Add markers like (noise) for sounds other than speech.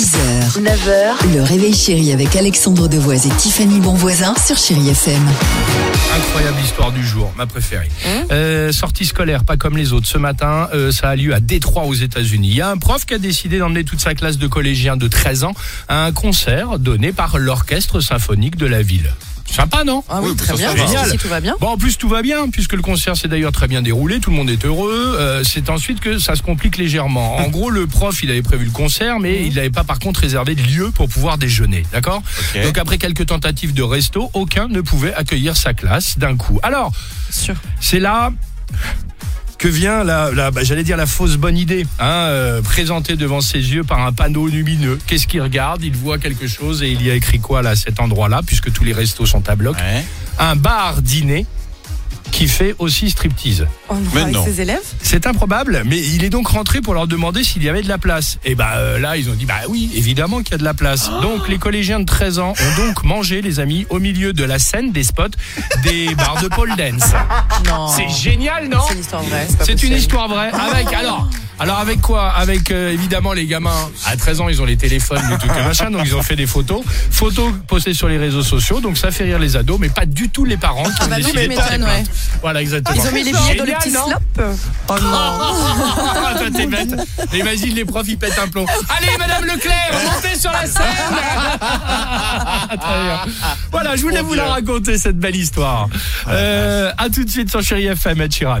6h, 9h, le réveil chéri avec Alexandre Devoise et Tiffany Bonvoisin sur Chérie FM. Incroyable histoire du jour, ma préférée. Euh, sortie scolaire, pas comme les autres. Ce matin, euh, ça a lieu à Détroit aux États-Unis. Il y a un prof qui a décidé d'emmener toute sa classe de collégiens de 13 ans à un concert donné par l'orchestre symphonique de la ville. Sympa, non Ah oui, très bien. Génial. Si tout va bien. Bon, en plus, tout va bien, puisque le concert s'est d'ailleurs très bien déroulé, tout le monde est heureux. Euh, c'est ensuite que ça se complique légèrement. En (laughs) gros, le prof, il avait prévu le concert, mais il n'avait pas par contre réservé de lieu pour pouvoir déjeuner. D'accord Donc après quelques tentatives de resto, aucun ne pouvait accueillir sa classe d'un coup. Alors, c'est là que vient la, la- bah, j'allais dire la fausse bonne idée, hein, euh, présentée devant ses yeux par un panneau lumineux. Qu'est-ce qu'il regarde? Il voit quelque chose et il y a écrit quoi là, à cet endroit-là, puisque tous les restos sont à bloc. Un bar dîner qui fait aussi striptease. Oh non, Mais avec non. ses élèves C'est improbable, mais il est donc rentré pour leur demander s'il y avait de la place. Et bah euh, là, ils ont dit bah oui, évidemment qu'il y a de la place. Donc les collégiens de 13 ans ont donc mangé, les amis, au milieu de la scène des spots des (laughs) bars de pole dance. Non. C'est génial, non C'est une histoire vraie. C'est une histoire vraie. Avec alors, alors avec quoi? Avec euh, évidemment les gamins. À 13 ans, ils ont les téléphones, les trucs et machin, donc ils ont fait des photos, photos postées sur les réseaux sociaux. Donc ça fait rire les ados, mais pas du tout les parents qui ont bah non, décidé mais de porter plainte. ouais. Voilà exactement. Ils ont mis les billets dans les non slops. Oh non. Ah, toi, t'es bête. Et imagine les profs, ils pètent un plomb. Allez, Madame Leclerc, montez sur la scène. (laughs) Très bien. Voilà, je voulais vous la raconter, cette belle histoire. Euh, à tout de suite sur Chéri FM, Ed Sheeran.